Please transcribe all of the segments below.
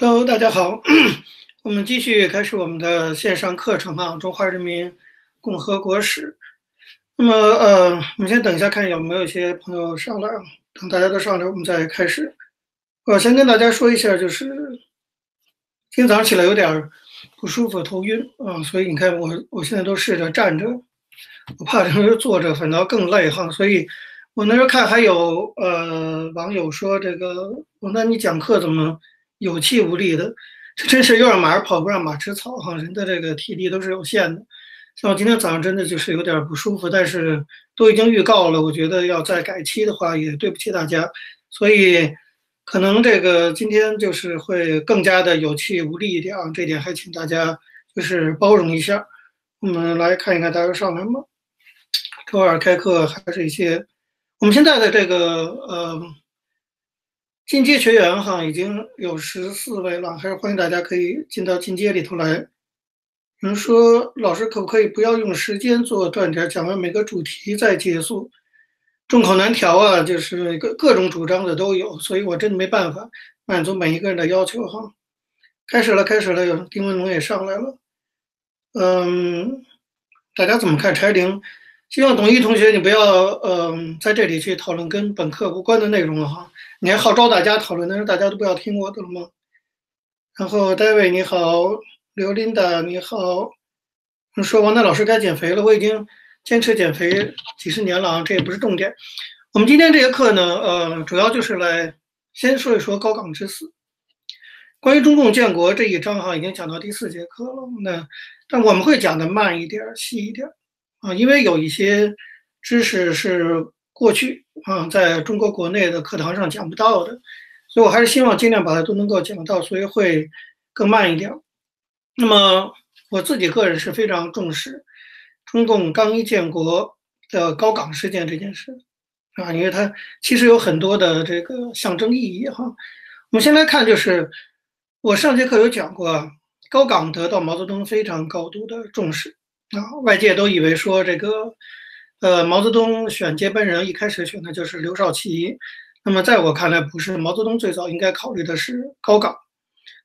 Hello，大家好，我们继续开始我们的线上课程啊，《中华人民共和国史》。那么，呃，我们先等一下，看有没有一些朋友上来啊。等大家都上来，我们再开始。我先跟大家说一下，就是今天早上起来有点不舒服，头晕啊，所以你看我我现在都试着站着，我怕这个坐着反倒更累哈。所以我那时候看还有呃网友说这个，我那你讲课怎么？有气无力的，这真是又让马儿跑不让马吃草哈！人的这个体力都是有限的。像我今天早上真的就是有点不舒服，但是都已经预告了，我觉得要再改期的话也对不起大家，所以可能这个今天就是会更加的有气无力一点啊。这点还请大家就是包容一下。我们来看一看大家上来吗？周二开课还是一些我们现在的这个呃。进阶学员哈已经有十四位了，还是欢迎大家可以进到进阶里头来。有人说老师可不可以不要用时间做断点，讲完每个主题再结束？众口难调啊，就是各各种主张的都有，所以我真的没办法满足每一个人的要求哈。开始了，开始了，有丁文龙也上来了。嗯，大家怎么看柴玲？希望董一同学你不要嗯在这里去讨论跟本课无关的内容了哈。你还号召大家讨论，但是大家都不要听我的了吗？然后，David 你好，刘琳达你好，说王楠老师该减肥了，我已经坚持减肥几十年了啊，这也不是重点。我们今天这节课呢，呃，主要就是来先说一说高岗之死。关于中共建国这一章哈，已经讲到第四节课了。那但我们会讲的慢一点、细一点啊，因为有一些知识是。过去啊，在中国国内的课堂上讲不到的，所以我还是希望尽量把它都能够讲到，所以会更慢一点。那么我自己个人是非常重视中共刚一建国的高岗事件这件事啊，因为它其实有很多的这个象征意义哈。我们先来看，就是我上节课有讲过，高岗得到毛泽东非常高度的重视啊，外界都以为说这个。呃，毛泽东选接班人一开始选的就是刘少奇，那么在我看来，不是毛泽东最早应该考虑的是高岗。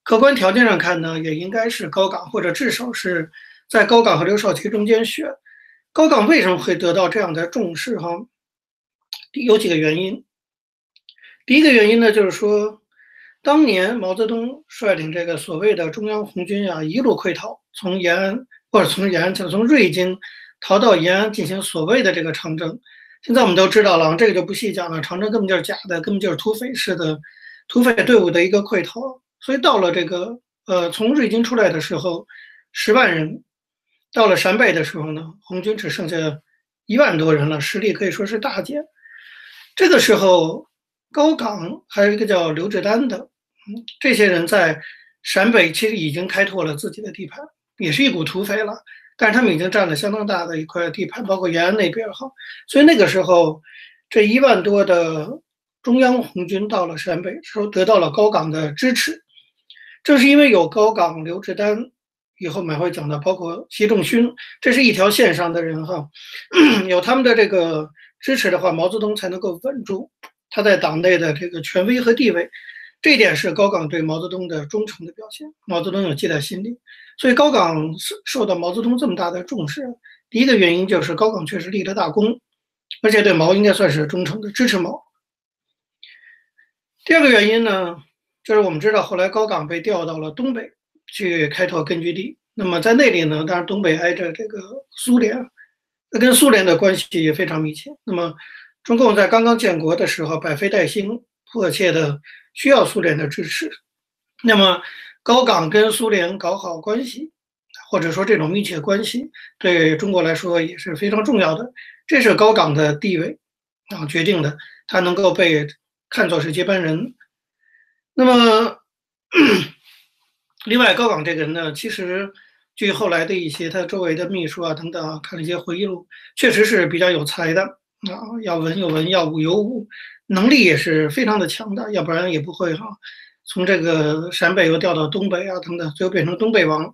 客观条件上看呢，也应该是高岗，或者至少是在高岗和刘少奇中间选。高岗为什么会得到这样的重视？哈，有几个原因。第一个原因呢，就是说，当年毛泽东率领这个所谓的中央红军啊，一路溃逃，从延安或者从延安，从瑞金。逃到延安进行所谓的这个长征，现在我们都知道了，这个就不细讲了。长征根本就是假的，根本就是土匪式的土匪队伍的一个溃逃。所以到了这个呃，从瑞金出来的时候，十万人，到了陕北的时候呢，红军只剩下一万多人了，实力可以说是大减。这个时候，高岗还有一个叫刘志丹的，嗯，这些人在陕北其实已经开拓了自己的地盘，也是一股土匪了。但是他们已经占了相当大的一块地盘，包括延安那边哈，所以那个时候，这一万多的中央红军到了陕北，说得到了高岗的支持。正是因为有高岗、刘志丹，以后买会讲的，包括习仲勋，这是一条线上的人哈，有他们的这个支持的话，毛泽东才能够稳住他在党内的这个权威和地位。这点是高岗对毛泽东的忠诚的表现，毛泽东有记在心里。所以高岗受受到毛泽东这么大的重视，第一个原因就是高岗确实立了大功，而且对毛应该算是忠诚的支持毛。第二个原因呢，就是我们知道后来高岗被调到了东北去开拓根据地，那么在那里呢，当然东北挨着这个苏联，那跟苏联的关系也非常密切。那么中共在刚刚建国的时候，百废待兴，迫切的。需要苏联的支持，那么高岗跟苏联搞好关系，或者说这种密切关系，对中国来说也是非常重要的。这是高岗的地位啊决定的，他能够被看作是接班人。那么，另外高岗这个人呢，其实据后来的一些他周围的秘书啊等等啊看了一些回忆录，确实是比较有才的啊，要文有文，要武有武。能力也是非常的强大，要不然也不会哈，从这个陕北又调到东北啊等等，最后变成东北王。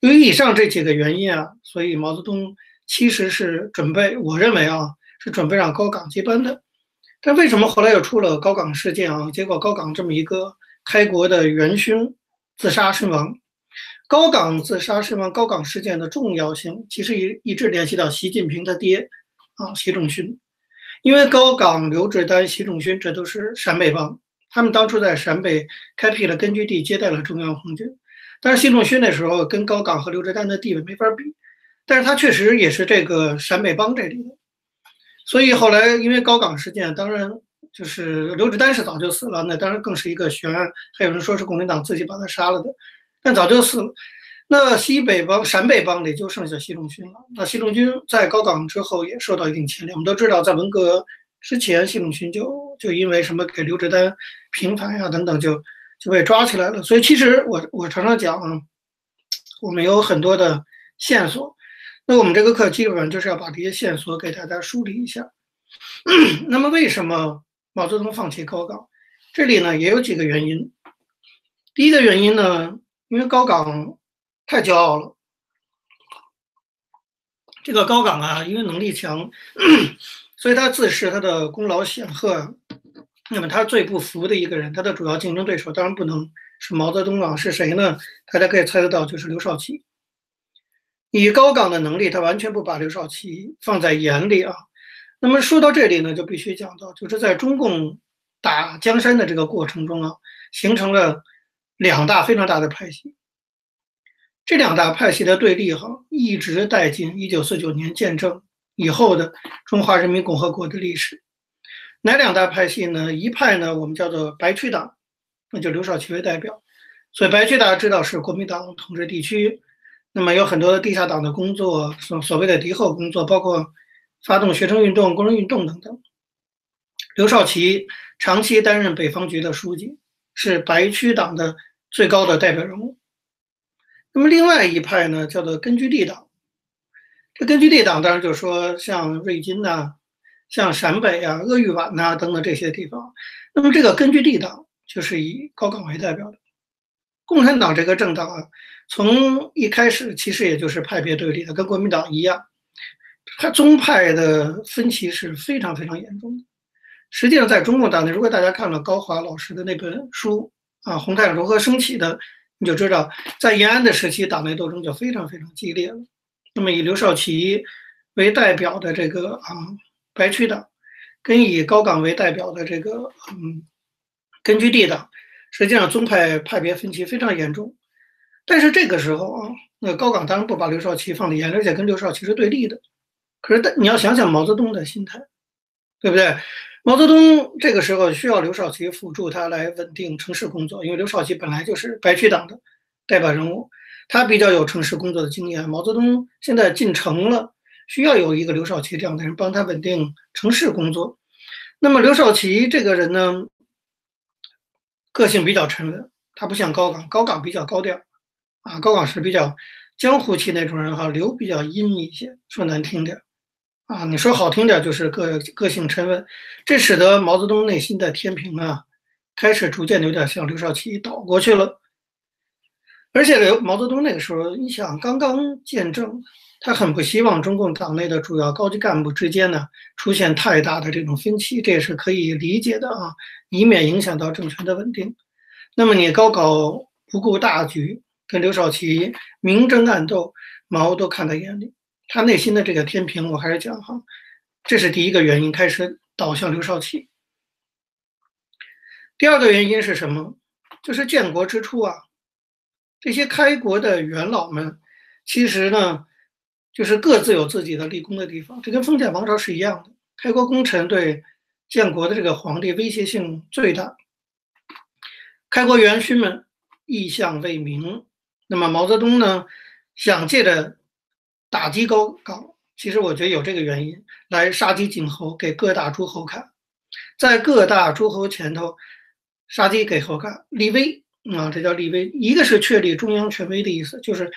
由于以上这几个原因啊，所以毛泽东其实是准备，我认为啊是准备让高岗接班的。但为什么后来又出了高岗事件啊？结果高岗这么一个开国的元勋自杀身亡。高岗自杀身亡，高岗事件的重要性其实一一直联系到习近平他爹啊，习仲勋。因为高岗、刘志丹、习仲勋这都是陕北帮，他们当初在陕北开辟了根据地，接待了中央红军。但是习仲勋那时候跟高岗和刘志丹的地位没法比，但是他确实也是这个陕北帮这里的。所以后来因为高岗事件，当然就是刘志丹是早就死了，那当然更是一个悬案。还有人说是共产党自己把他杀了的，但早就死了。那西北帮、陕北帮里就剩下习仲勋了。那习仲勋在高岗之后也受到一定牵连。我们都知道，在文革之前，习仲勋就就因为什么给刘志丹平反呀等等，就就被抓起来了。所以其实我我常常讲，我们有很多的线索。那我们这个课基本上就是要把这些线索给大家梳理一下。那么为什么毛泽东放弃高岗？这里呢也有几个原因。第一个原因呢，因为高岗太骄傲了。这个高岗啊，因为能力强，所以他自视他的功劳显赫。那么他最不服的一个人，他的主要竞争对手当然不能是毛泽东啊，是谁呢？大家可以猜得到，就是刘少奇。以高岗的能力，他完全不把刘少奇放在眼里啊。那么说到这里呢，就必须讲到，就是在中共打江山的这个过程中啊，形成了两大非常大的派系。这两大派系的对立哈，一直带进一九四九年建政以后的中华人民共和国的历史。哪两大派系呢？一派呢，我们叫做白区党，那就刘少奇为代表。所以白区大家知道是国民党统治地区。那么有很多的地下党的工作，所所谓的敌后工作，包括发动学生运动、工人运动等等。刘少奇长期担任北方局的书记，是白区党的最高的代表人物。那么另外一派呢，叫做根据地党。这根据地党当然就是说像瑞金呐、像陕北啊、鄂豫皖呐等等这些地方。那么这个根据地党就是以高岗为代表的。共产党这个政党啊。从一开始，其实也就是派别对立的，跟国民党一样，他宗派的分歧是非常非常严重的。实际上，在中共党内，如果大家看了高华老师的那本书啊，《红太阳如何升起》的，你就知道，在延安的时期，党内斗争就非常非常激烈了。那么，以刘少奇为代表的这个啊白区党，跟以高岗为代表的这个嗯根据地党，实际上宗派派别分歧非常严重。但是这个时候啊，那高岗当然不把刘少奇放在眼里，而且跟刘少奇是对立的。可是但，你要想想毛泽东的心态，对不对？毛泽东这个时候需要刘少奇辅助他来稳定城市工作，因为刘少奇本来就是白区党的代表人物，他比较有城市工作的经验。毛泽东现在进城了，需要有一个刘少奇这样的人帮他稳定城市工作。那么刘少奇这个人呢，个性比较沉稳，他不像高岗，高岗比较高调。啊，高岗是比较江湖气那种人哈，刘比较阴一些，说难听点啊，你说好听点就是个个性沉稳，这使得毛泽东内心的天平啊，开始逐渐有点向刘少奇倒过去了。而且刘毛泽东那个时候，你想刚刚建政，他很不希望中共党内的主要高级干部之间呢出现太大的这种分歧，这也是可以理解的啊，以免影响到政权的稳定。那么你高搞不顾大局。跟刘少奇明争暗斗，毛都看在眼里。他内心的这个天平，我还是讲哈，这是第一个原因，开始倒向刘少奇。第二个原因是什么？就是建国之初啊，这些开国的元老们，其实呢，就是各自有自己的立功的地方。这跟封建王朝是一样的，开国功臣对建国的这个皇帝威胁性最大。开国元勋们意向未明。那么毛泽东呢，想借着打击高岗，其实我觉得有这个原因，来杀鸡儆猴，给各大诸侯看，在各大诸侯前头杀鸡给猴看，立威啊，这叫立威。一个是确立中央权威的意思，就是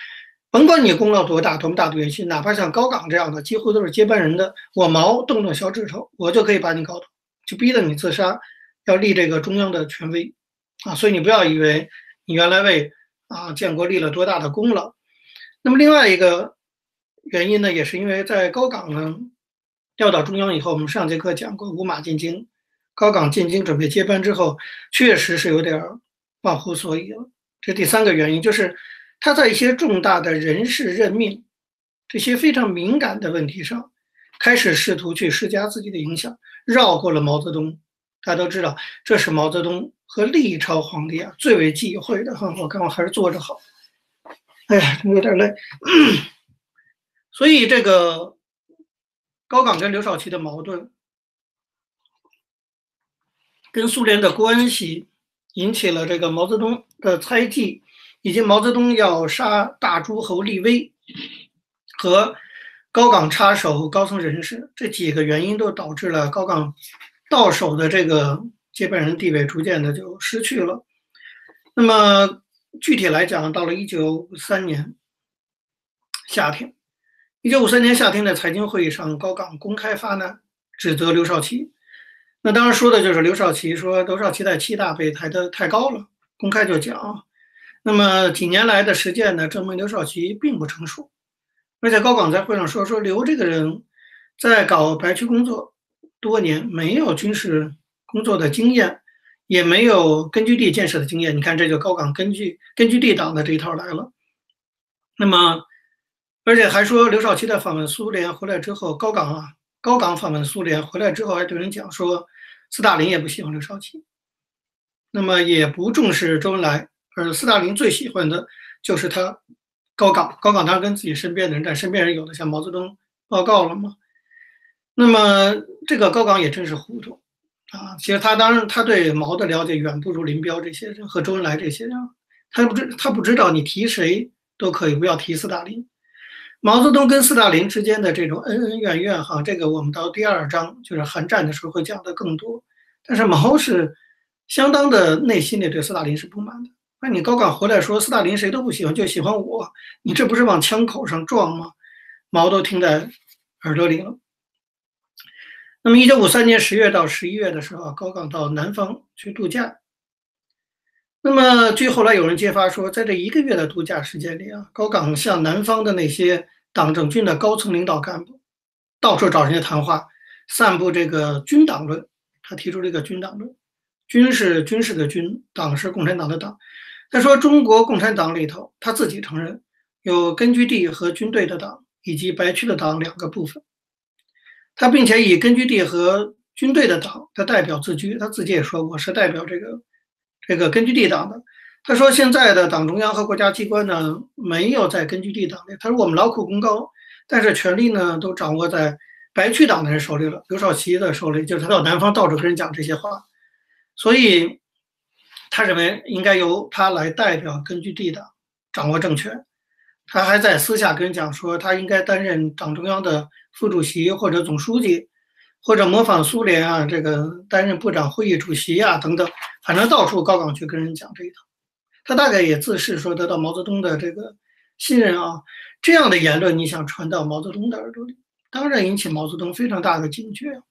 甭管你功劳多大，多么大的元勋，哪怕像高岗这样的，几乎都是接班人的，我毛动动小指头，我就可以把你搞倒，就逼得你自杀，要立这个中央的权威啊。所以你不要以为你原来为啊，建国立了多大的功劳？那么另外一个原因呢，也是因为在高岗呢调到中央以后，我们上节课讲过五马进京，高岗进京准备接班之后，确实是有点忘乎所以了这第三个原因就是他在一些重大的人事任命这些非常敏感的问题上，开始试图去施加自己的影响，绕过了毛泽东。大家都知道，这是毛泽东和历朝皇帝啊最为忌讳的。哈，我看我还是坐着好。哎呀，有点累。所以这个高岗跟刘少奇的矛盾，跟苏联的关系，引起了这个毛泽东的猜忌，以及毛泽东要杀大诸侯立威和高岗插手高层人士这几个原因，都导致了高岗。到手的这个接班人地位逐渐的就失去了。那么具体来讲，到了一九五三年夏天，一九五三年夏天的财经会议上，高岗公开发难，指责刘少奇。那当然说的就是刘少奇说刘少奇在七大被抬得太高了，公开就讲。那么几年来的实践呢，证明刘少奇并不成熟。而且高岗在会上说说刘这个人，在搞白区工作。多年没有军事工作的经验，也没有根据地建设的经验。你看，这就高岗根据根据地党的这一套来了。那么，而且还说刘少奇在访问苏联回来之后，高岗啊，高岗访问苏联回来之后，还对人讲说，斯大林也不喜欢刘少奇，那么也不重视周恩来，而斯大林最喜欢的就是他高岗。高岗当然跟自己身边的人，但身边人有的向毛泽东报告了嘛。那么这个高岗也真是糊涂啊！其实他当然他对毛的了解远不如林彪这些人和周恩来这些人，他不知他不知道你提谁都可以，不要提斯大林。毛泽东跟斯大林之间的这种恩恩怨怨，哈，这个我们到第二章就是韩战的时候会讲的更多。但是毛是相当的内心里对斯大林是不满的。那你高岗回来说斯大林谁都不喜欢，就喜欢我，你这不是往枪口上撞吗？毛都听在耳朵里了。那么，一九五三年十月到十一月的时候，高岗到南方去度假。那么，据后来有人揭发说，在这一个月的度假时间里啊，高岗向南方的那些党政军的高层领导干部到处找人家谈话，散布这个军党论。他提出这个军党论，军是军事的军，党是共产党的党。他说，中国共产党里头，他自己承认有根据地和军队的党，以及白区的党两个部分。他并且以根据地和军队的党的代表自居，他自己也说我是代表这个这个根据地党的。他说现在的党中央和国家机关呢没有在根据地党内，他说我们劳苦功高，但是权力呢都掌握在白区党的人手里了，刘少奇的手里，就是他到南方到处跟人讲这些话，所以他认为应该由他来代表根据地党掌握政权。他还在私下跟人讲说，他应该担任党中央的副主席或者总书记，或者模仿苏联啊，这个担任部长会议主席啊等等，反正到处高岗去跟人讲这一套。他大概也自视说得到毛泽东的这个信任啊，这样的言论你想传到毛泽东的耳朵里，当然引起毛泽东非常大的警觉。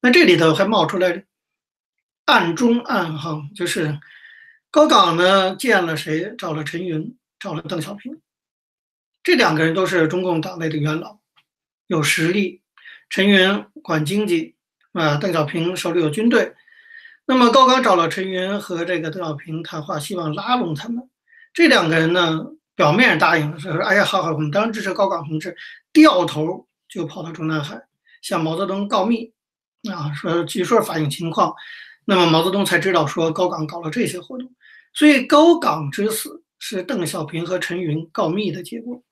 那这里头还冒出来暗中暗哈，就是高岗呢见了谁，找了陈云，找了邓小平。这两个人都是中共党内的元老，有实力。陈云管经济，啊，邓小平手里有军队。那么高岗找了陈云和这个邓小平谈话，希望拉拢他们。这两个人呢，表面答应了，说：“哎呀，好好，我们当然支持高岗同志。”掉头就跑到中南海向毛泽东告密，啊，说据说反映情况。那么毛泽东才知道说高岗搞了这些活动，所以高岗之死是邓小平和陈云告密的结果。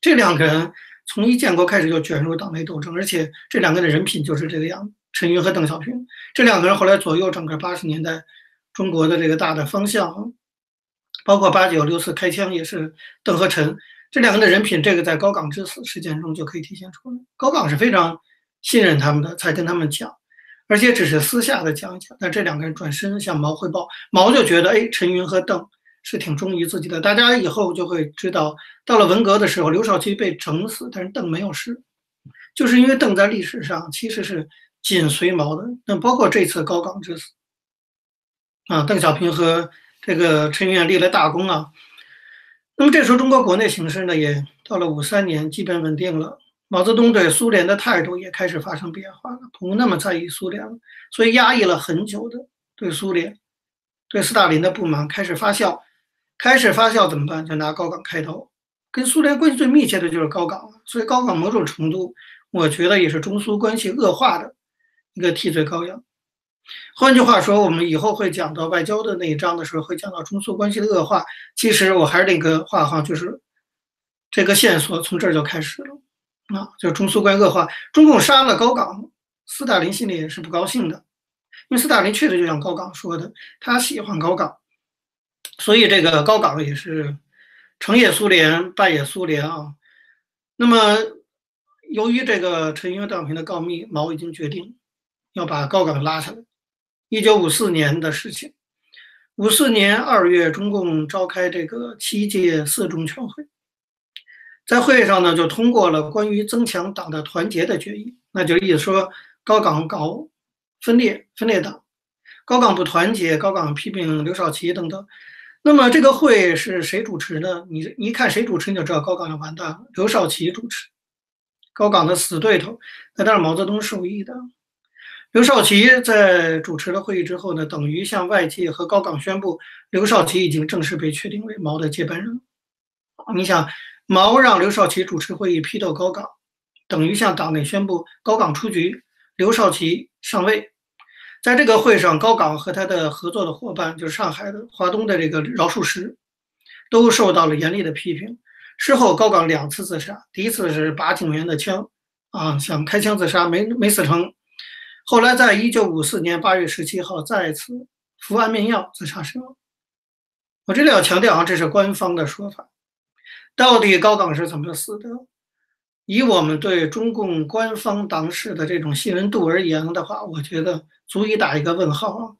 这两个人从一建国开始就卷入党内斗争，而且这两个人的人品就是这个样子。陈云和邓小平这两个人后来左右整个八十年代中国的这个大的方向，包括八九六四开枪也是邓和陈这两个人的人品，这个在高岗之死事件中就可以体现出来。高岗是非常信任他们的，才跟他们讲，而且只是私下的讲一讲。但这两个人转身向毛汇报，毛就觉得，哎，陈云和邓。是挺忠于自己的，大家以后就会知道，到了文革的时候，刘少奇被整死，但是邓没有事，就是因为邓在历史上其实是紧随毛的。那包括这次高岗之死，啊，邓小平和这个陈云立了大功啊。那么这时候中国国内形势呢，也到了五三年基本稳定了，毛泽东对苏联的态度也开始发生变化了，不那么在意苏联了，所以压抑了很久的对苏联、对斯大林的不满开始发酵。开始发酵怎么办？就拿高岗开刀。跟苏联关系最密切的就是高岗了，所以高岗某种程度，我觉得也是中苏关系恶化的一个替罪羔羊。换句话说，我们以后会讲到外交的那一章的时候，会讲到中苏关系的恶化。其实我还是那个话哈，就是这个线索从这儿就开始了啊，就中苏关系恶化。中共杀了高岗，斯大林心里也是不高兴的，因为斯大林确实就像高岗说的，他喜欢高岗，所以这个高岗也是。成也苏联，败也苏联啊。那么，由于这个陈云和邓小平的告密，毛已经决定要把高岗拉下来。一九五四年的事情，五四年二月，中共召开这个七届四中全会，在会上呢，就通过了关于增强党的团结的决议。那就意思说，高岗搞分裂，分裂党；高岗不团结，高岗批评刘少奇等等。那么这个会是谁主持呢？你你看谁主持，你就知道高岗要完蛋了。刘少奇主持，高岗的死对头，那当然毛泽东授意的。刘少奇在主持了会议之后呢，等于向外界和高岗宣布，刘少奇已经正式被确定为毛的接班人。你想，毛让刘少奇主持会议批斗高岗，等于向党内宣布高岗出局，刘少奇上位。在这个会上，高岗和他的合作的伙伴，就是上海的华东的这个饶漱石，都受到了严厉的批评。事后，高岗两次自杀，第一次是拔警员的枪，啊，想开枪自杀，没没死成。后来，在一九五四年八月十七号，再次服安眠药自杀身亡。我这里要强调啊，这是官方的说法，到底高岗是怎么死的？以我们对中共官方党史的这种信任度而言的话，我觉得足以打一个问号啊！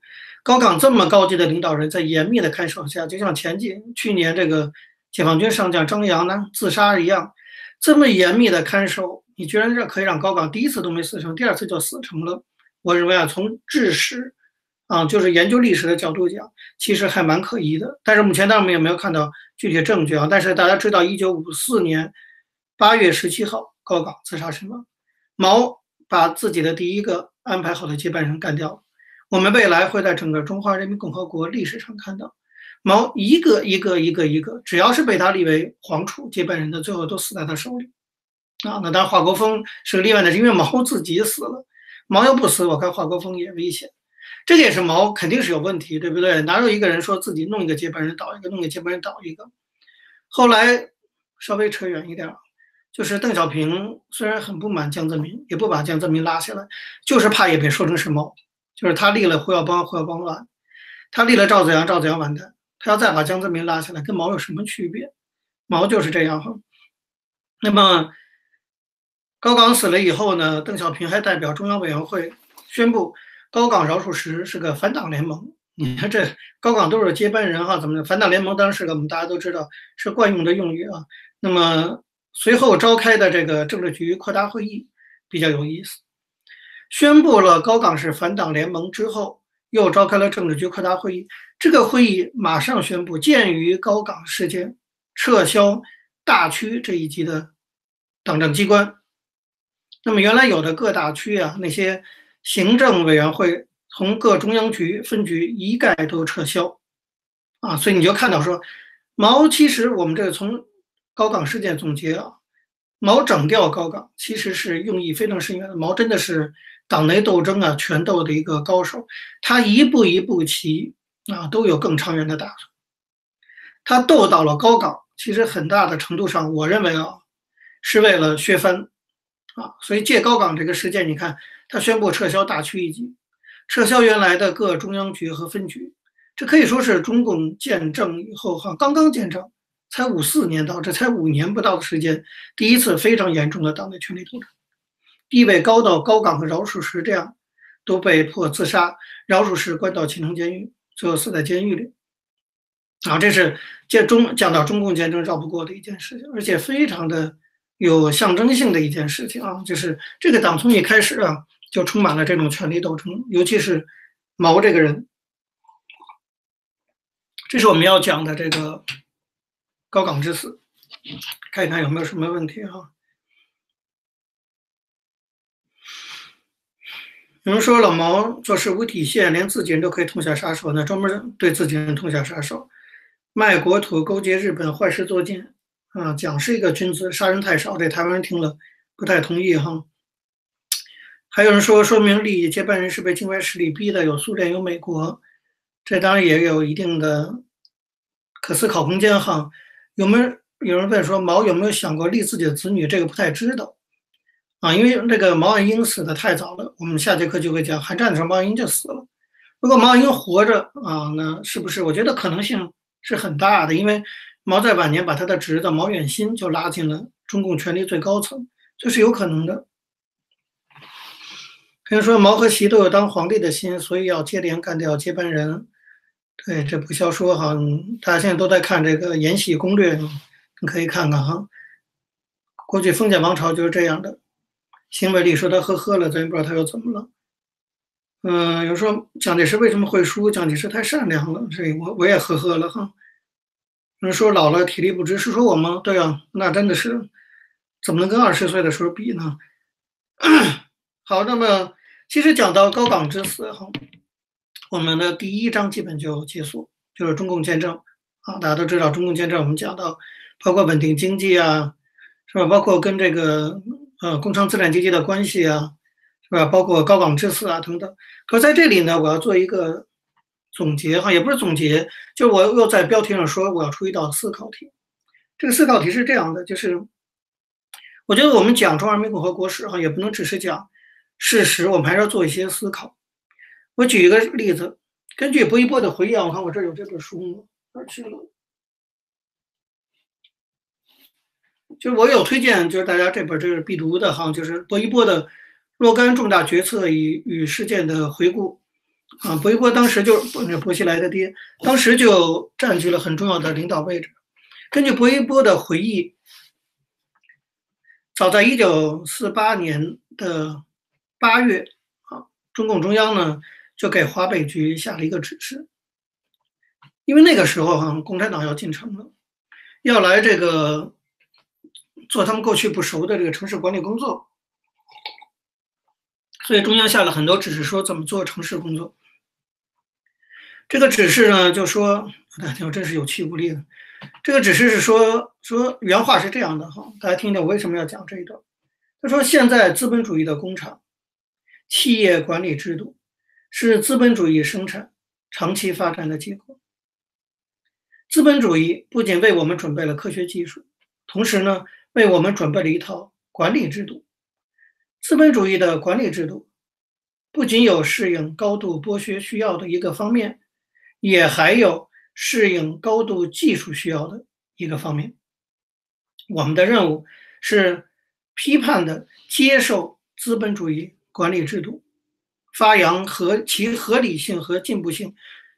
高岗这么高级的领导人，在严密的看守下，就像前几去年这个解放军上将张扬呢自杀一样，这么严密的看守，你居然这可以让高岗第一次都没死成，第二次就死成了？我认为啊，从治史啊，就是研究历史的角度讲，其实还蛮可疑的。但是目前当然我们也没有看到具体证据啊。但是大家知道，一九五四年。八月十七号，高岗自杀身亡。毛把自己的第一个安排好的接班人干掉了。我们未来会在整个中华人民共和国历史上看到，毛一个一个一个一个，只要是被他立为皇储接班人的，最后都死在他手里。啊，那当然华国锋是个例外的，是因为毛自己死了。毛要不死，我看华国锋也危险。这个也是毛肯定是有问题，对不对？哪有一个人说自己弄一个接班人倒一个，弄个接班人倒一个？后来稍微扯远一点。就是邓小平虽然很不满江泽民，也不把江泽民拉下来，就是怕也被说成是毛。就是他立了胡耀邦，胡耀邦乱；他立了赵子阳，赵子阳完蛋。他要再把江泽民拉下来，跟毛有什么区别？毛就是这样哈。那么高岗死了以后呢？邓小平还代表中央委员会宣布，高岗、饶漱石是个反党联盟。你看这高岗都是接班人哈，怎么的？反党联盟当时我们大家都知道是惯用的用语啊。那么。随后召开的这个政治局扩大会议比较有意思，宣布了高岗是反党联盟之后，又召开了政治局扩大会议。这个会议马上宣布，鉴于高岗事件，撤销大区这一级的党政机关。那么原来有的各大区啊，那些行政委员会从各中央局分局一概都撤销啊，所以你就看到说，毛其实我们这从。高岗事件总结啊，毛整掉高岗其实是用意非常深远的。毛真的是党内斗争啊、权斗的一个高手，他一步一步棋啊都有更长远的打算。他斗到了高岗，其实很大的程度上，我认为啊，是为了削藩啊。所以借高岗这个事件，你看他宣布撤销大区一级，撤销原来的各中央局和分局，这可以说是中共建政以后哈刚刚建政。才五四年到，这才五年不到的时间，第一次非常严重的党内权力斗争，地位高到高岗和饶漱石这样都被迫自杀，饶漱石关到青城监狱，最后死在监狱里。啊，这是见中讲到中共建政绕不过的一件事情，而且非常的有象征性的一件事情啊，就是这个党从一开始啊就充满了这种权力斗争，尤其是毛这个人，这是我们要讲的这个。高岗之死，看一看有没有什么问题哈。有人说老毛做事无底线，连自己人都可以痛下杀手，那专门对自己人痛下杀手。卖国土、勾结日本、坏事做尽啊！蒋是一个君子，杀人太少，这台湾人听了不太同意哈。还有人说，说明利益接班人是被境外势力逼的，有苏联，有美国，这当然也有一定的可思考空间哈。有没有有人问说，毛有没有想过立自己的子女？这个不太知道啊，因为那个毛岸英死的太早了。我们下节课就会讲，韩战的时候毛岸英就死了。如果毛岸英活着啊，那是不是？我觉得可能性是很大的，因为毛在晚年把他的侄子毛远新就拉进了中共权力最高层，这是有可能的。比如说毛和习都有当皇帝的心，所以要接连干掉接班人。对，这不消说哈，大家现在都在看这个《延禧攻略》，你可以看看哈。过去封建王朝就是这样的。辛伟丽说他呵呵了，咱也不知道他又怎么了。嗯，有人说蒋介石为什么会输？蒋介石太善良了，所以我我也呵呵了哈。有人说老了体力不支，是说我吗？对啊，那真的是，怎么能跟二十岁的时候比呢？好，那么。其实讲到高岗之死哈，我们的第一章基本就结束，就是中共建政啊，大家都知道中共建政，我们讲到包括稳定经济啊，是吧？包括跟这个呃工商资产阶级的关系啊，是吧？包括高岗之死啊等等。可在这里呢，我要做一个总结哈，也不是总结，就是我又在标题上说我要出一道思考题。这个思考题是这样的，就是我觉得我们讲中华人民共和国史哈，也不能只是讲。事实，我们还是要做一些思考。我举一个例子，根据薄一波的回忆，我看我这有这本书吗？哪去了？就是我有推荐，就是大家这本这是必读的哈，就是薄一波的若干重大决策与与事件的回顾啊。薄一波当时就那薄熙来的爹，当时就占据了很重要的领导位置。根据薄一波的回忆，早在一九四八年的。八月啊，中共中央呢就给华北局下了一个指示，因为那个时候哈，共产党要进城了，要来这个做他们过去不熟的这个城市管理工作，所以中央下了很多指示，说怎么做城市工作。这个指示呢，就说大家真是有气无力的。这个指示是说说原话是这样的哈，大家听听我为什么要讲这一段。他说现在资本主义的工厂。企业管理制度是资本主义生产长期发展的结果。资本主义不仅为我们准备了科学技术，同时呢，为我们准备了一套管理制度。资本主义的管理制度不仅有适应高度剥削需要的一个方面，也还有适应高度技术需要的一个方面。我们的任务是批判的接受资本主义。管理制度发扬和其合理性和进步性，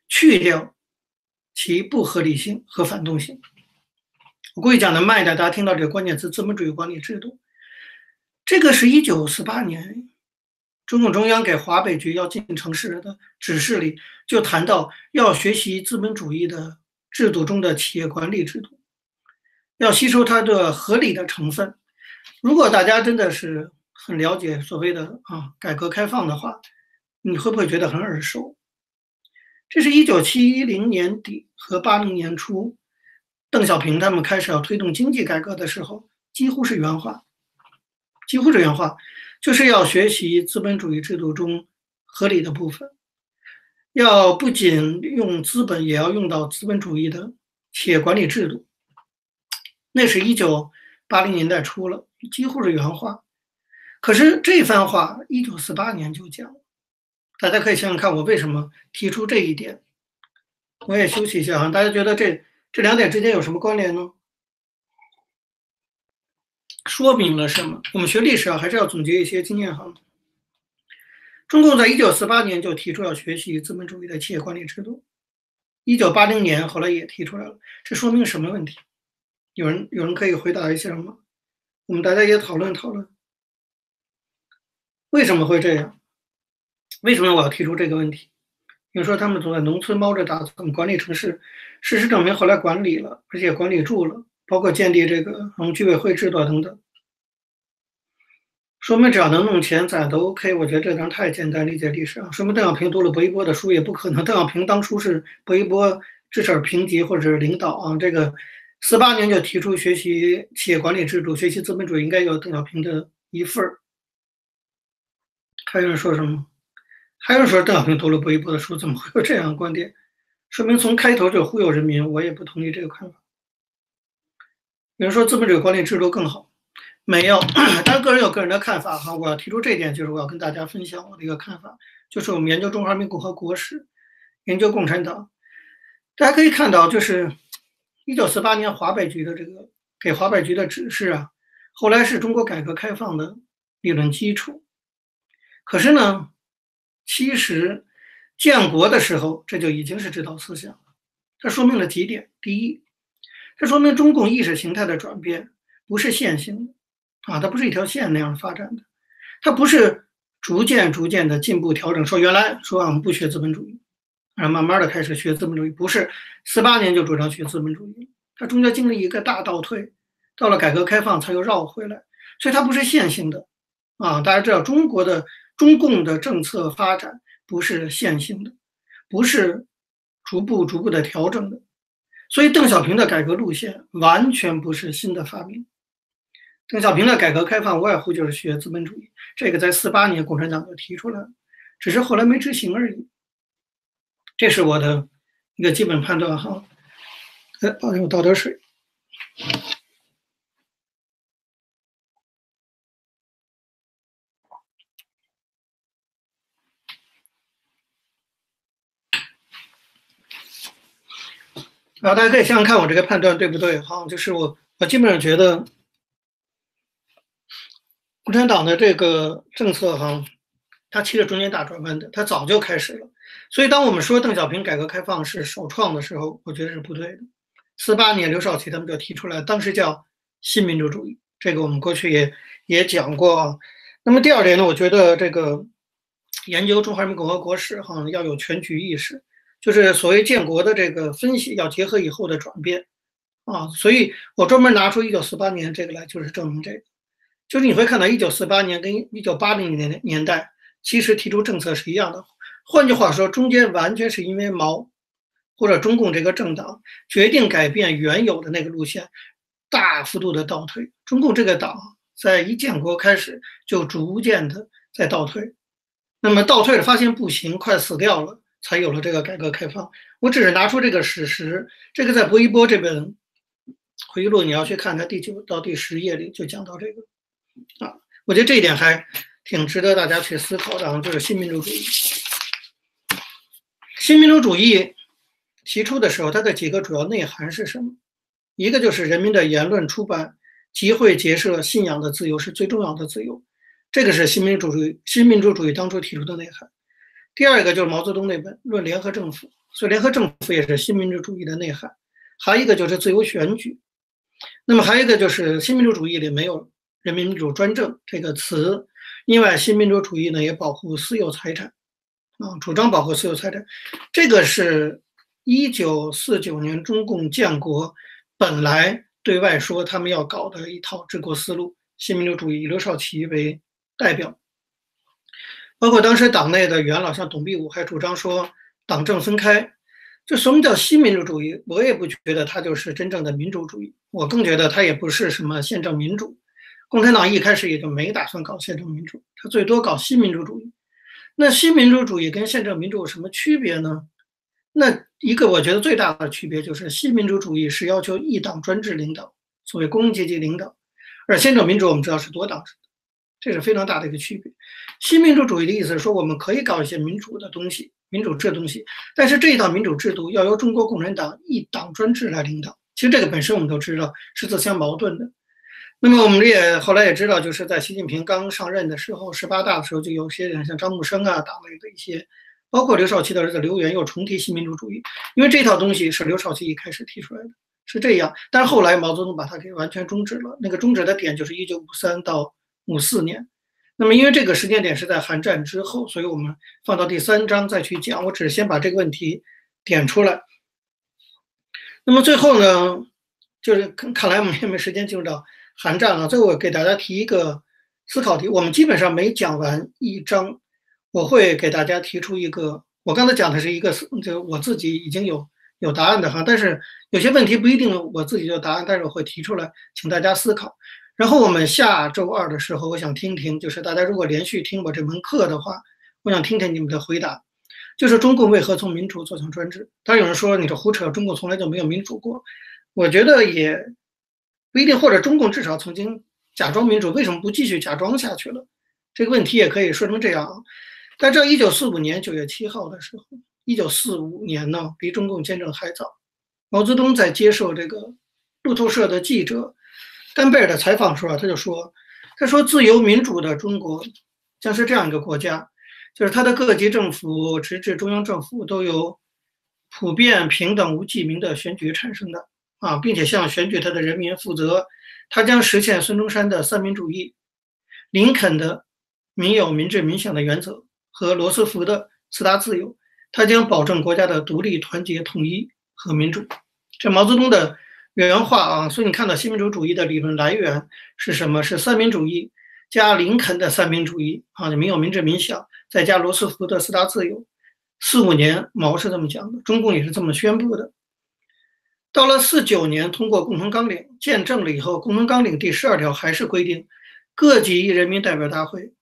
去掉其不合理性和反动性。我故意讲的慢一点，大家听到这个关键词“资本主义管理制度”，这个是一九四八年中共中央给华北局要进城市的指示里就谈到要学习资本主义的制度中的企业管理制度，要吸收它的合理的成分。如果大家真的是。很了解所谓的啊改革开放的话，你会不会觉得很耳熟？这是一九七零年底和八零年初，邓小平他们开始要推动经济改革的时候，几乎是原话，几乎是原话，就是要学习资本主义制度中合理的部分，要不仅用资本，也要用到资本主义的企业管理制度。那是一九八零年代初了，几乎是原话。可是这番话一九四八年就讲，大家可以想想看，我为什么提出这一点？我也休息一下啊，大家觉得这这两点之间有什么关联呢？说明了什么？我们学历史啊，还是要总结一些经验哈。中共在一九四八年就提出要学习资本主义的企业管理制度，一九八零年后来也提出来了，这说明什么问题？有人有人可以回答一下吗？我们大家也讨论讨论。为什么会这样？为什么我要提出这个问题？你说他们总在农村猫着打怎么管理城市？事实证明，后来管理了，而且管理住了，包括建立这个嗯居委会制度等等，说明只要能弄钱，咋都 OK。我觉得这张太简单理解历史啊。说明邓小平读了薄一波的书也不可能。邓小平当初是薄一波至少评级或者是领导啊。这个四八年就提出学习企业管理制度、学习资本主义，应该有邓小平的一份儿。还有人说什么？还有说邓小平读了薄一波的书，怎么会有这样的观点？说明从开头就忽悠人民。我也不同意这个看法。有人说资本主义管理制度更好，没有。当然，个人有个人的看法哈。我要提出这一点，就是我要跟大家分享我的一个看法，就是我们研究中华人民共和国史，研究共产党，大家可以看到，就是一九四八年华北局的这个给华北局的指示啊，后来是中国改革开放的理论基础。可是呢，其实建国的时候这就已经是指导思想了。它说明了几点：第一，这说明中共意识形态的转变不是线性的，啊，它不是一条线那样发展的，它不是逐渐逐渐的进步调整。说原来说我们不学资本主义，然后慢慢的开始学资本主义，不是四八年就主张学资本主义，它中间经历一个大倒退，到了改革开放才又绕回来，所以它不是线性的，啊，大家知道中国的中共的政策发展不是线性的，不是逐步逐步的调整的。所以，邓小平的改革路线完全不是新的发明。邓小平的改革开放无外乎就是学资本主义，这个在四八年共产党就提出来了，只是后来没执行而已。这是我的一个基本判断哈。哎，抱歉，我倒点水。啊，大家可以想想看，我这个判断对不对？哈，就是我，我基本上觉得，共产党的这个政策，哈，它其实中间大转弯的，它早就开始了。所以，当我们说邓小平改革开放是首创的时候，我觉得是不对的。四八年，刘少奇他们就提出来，当时叫新民主主义，这个我们过去也也讲过啊。那么第二点呢，我觉得这个研究中华人民共和国史，哈，要有全局意识。就是所谓建国的这个分析，要结合以后的转变，啊，所以我专门拿出一九四八年这个来，就是证明这个。就是你会看到一九四八年跟一九八零年年代，其实提出政策是一样的。换句话说，中间完全是因为毛或者中共这个政党决定改变原有的那个路线，大幅度的倒退。中共这个党在一建国开始就逐渐的在倒退，那么倒退了，发现不行，快死掉了。才有了这个改革开放。我只是拿出这个史实，这个在薄一波这本回忆录，你要去看它第九到第十页里就讲到这个啊。我觉得这一点还挺值得大家去思考的啊，就是新民主主义。新民主主义提出的时候，它的几个主要内涵是什么？一个就是人民的言论、出版、集会、结社、信仰的自由是最重要的自由，这个是新民主主义新民主主义当初提出的内涵。第二个就是毛泽东那本《论联合政府》，所以联合政府也是新民主主义的内涵。还有一个就是自由选举，那么还有一个就是新民主主义里没有“人民民主专政”这个词。另外，新民主主义呢也保护私有财产，啊，主张保护私有财产。这个是一九四九年中共建国本来对外说他们要搞的一套治国思路，新民主主义，刘少奇为代表。包括当时党内的元老，像董必武，还主张说党政分开。就什么叫新民主主义？我也不觉得它就是真正的民主主义，我更觉得它也不是什么宪政民主。共产党一开始也就没打算搞宪政民主，它最多搞新民主主义。那新民主主义跟宪政民主有什么区别呢？那一个我觉得最大的区别就是新民主主义是要求一党专制领导，所谓工人阶级领导，而宪政民主我们知道是多党制。这是非常大的一个区别。新民主主义的意思是说，我们可以搞一些民主的东西、民主制的东西，但是这一套民主制度要由中国共产党一党专制来领导。其实这个本身我们都知道是自相矛盾的。那么我们也后来也知道，就是在习近平刚上任的时候，十八大的时候，就有些人像张木生啊，党内的一些，包括刘少奇的儿子刘源又重提新民主主义，因为这套东西是刘少奇一开始提出来的，是这样。但是后来毛泽东把它给完全终止了。那个终止的点就是一九五三到。五四年，那么因为这个时间点是在韩战之后，所以我们放到第三章再去讲。我只是先把这个问题点出来。那么最后呢，就是看看来我们也没时间进入到韩战了。最后我给大家提一个思考题，我们基本上每讲完一章，我会给大家提出一个。我刚才讲的是一个，就我自己已经有有答案的哈。但是有些问题不一定我自己有答案，但是我会提出来，请大家思考。然后我们下周二的时候，我想听听，就是大家如果连续听我这门课的话，我想听听你们的回答，就是中共为何从民主走向专制？当然有人说你这胡扯，中共从来就没有民主过。我觉得也不一定，或者中共至少曾经假装民主，为什么不继续假装下去了？这个问题也可以说成这样。但这一九四五年九月七号的时候，一九四五年呢，离中共建政还早。毛泽东在接受这个路透社的记者。丹贝尔的采访时候，他就说：“他说，自由民主的中国将是这样一个国家，就是它的各级政府直至中央政府都由普遍、平等、无记名的选举产生的啊，并且向选举他的人民负责。他将实现孙中山的三民主义、林肯的民有、民治、民享的原则和罗斯福的四大自由。他将保证国家的独立、团结、统一和民主。”这毛泽东的。原话啊，所以你看到新民主主义的理论来源是什么？是三民主义加林肯的三民主义啊，民有、民治、民享，再加罗斯福的四大自由。四五年毛是这么讲的，中共也是这么宣布的。到了四九年通过共同纲领见证了以后，共同纲领第十二条还是规定各级人民代表大会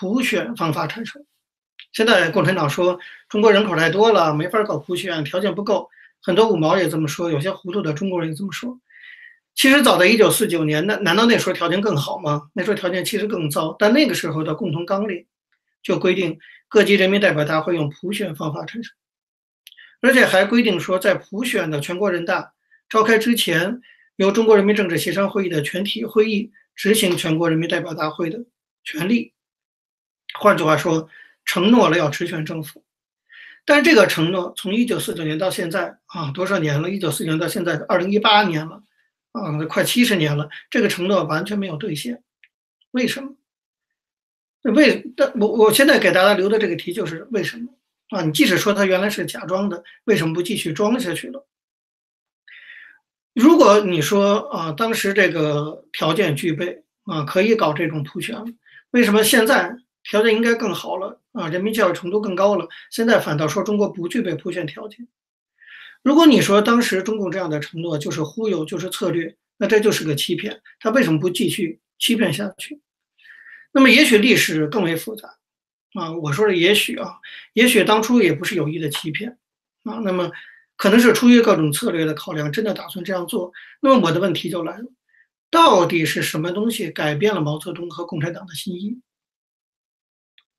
普选方法产生。现在共产党说中国人口太多了，没法搞普选，条件不够。很多五毛也这么说，有些糊涂的中国人也这么说。其实早在一九四九年，那难道那时候条件更好吗？那时候条件其实更糟。但那个时候的共同纲领就规定，各级人民代表大会用普选方法产生，而且还规定说，在普选的全国人大召开之前，由中国人民政治协商会议的全体会议执行全国人民代表大会的权利。换句话说，承诺了要直选政府。但这个承诺从一九四九年到现在啊，多少年了？一九四九年到现在，二零一八年了，啊，快七十年了，这个承诺完全没有兑现。为什么？为？但我我现在给大家留的这个题就是为什么？啊，你即使说他原来是假装的，为什么不继续装下去了？如果你说啊，当时这个条件具备啊，可以搞这种普选，为什么现在？条件应该更好了啊，人民教育程度更高了。现在反倒说中国不具备普选条件。如果你说当时中共这样的承诺就是忽悠，就是策略，那这就是个欺骗。他为什么不继续欺骗下去？那么也许历史更为复杂啊。我说的也许啊，也许当初也不是有意的欺骗啊。那么可能是出于各种策略的考量，真的打算这样做。那么我的问题就来了，到底是什么东西改变了毛泽东和共产党的心意？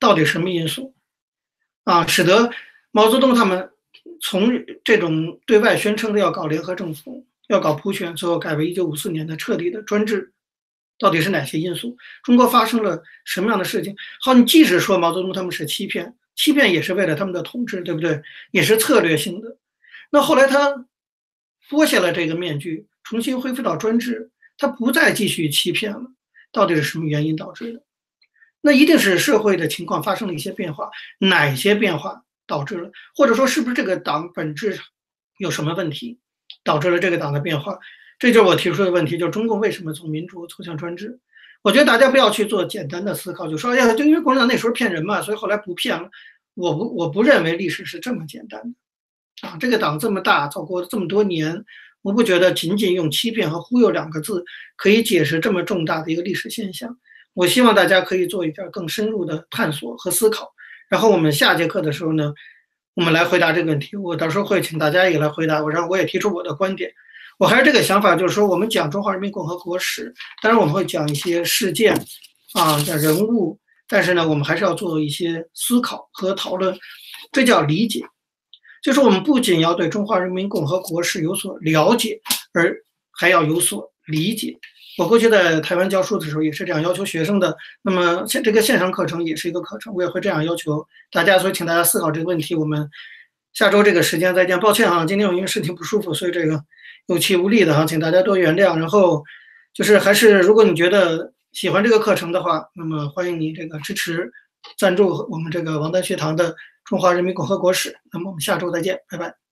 到底什么因素啊，使得毛泽东他们从这种对外宣称的要搞联合政府、要搞普选，最后改为一九五四年的彻底的专制？到底是哪些因素？中国发生了什么样的事情？好，你即使说毛泽东他们是欺骗，欺骗也是为了他们的统治，对不对？也是策略性的。那后来他剥下了这个面具，重新恢复到专制，他不再继续欺骗了。到底是什么原因导致的？那一定是社会的情况发生了一些变化，哪些变化导致了，或者说是不是这个党本质上有什么问题，导致了这个党的变化？这就是我提出的问题，就是中共为什么从民主走向专制？我觉得大家不要去做简单的思考，就说哎呀，就因为共产党那时候骗人嘛，所以后来不骗了。我不我不认为历史是这么简单的啊！这个党这么大，走过这么多年，我不觉得仅仅用欺骗和忽悠两个字可以解释这么重大的一个历史现象。我希望大家可以做一点更深入的探索和思考，然后我们下节课的时候呢，我们来回答这个问题。我到时候会请大家也来回答我，然后我也提出我的观点。我还是这个想法，就是说我们讲中华人民共和国史，当然我们会讲一些事件啊，讲人物，但是呢，我们还是要做一些思考和讨论，这叫理解。就是我们不仅要对中华人民共和国史有所了解，而还要有所理解。我过去在台湾教书的时候也是这样要求学生的。那么线这个线上课程也是一个课程，我也会这样要求大家。所以请大家思考这个问题。我们下周这个时间再见。抱歉啊，今天我因为身体不舒服，所以这个有气无力的哈，请大家多原谅。然后就是还是如果你觉得喜欢这个课程的话，那么欢迎你这个支持赞助我们这个王丹学堂的中华人民共和国史。那么我们下周再见，拜拜。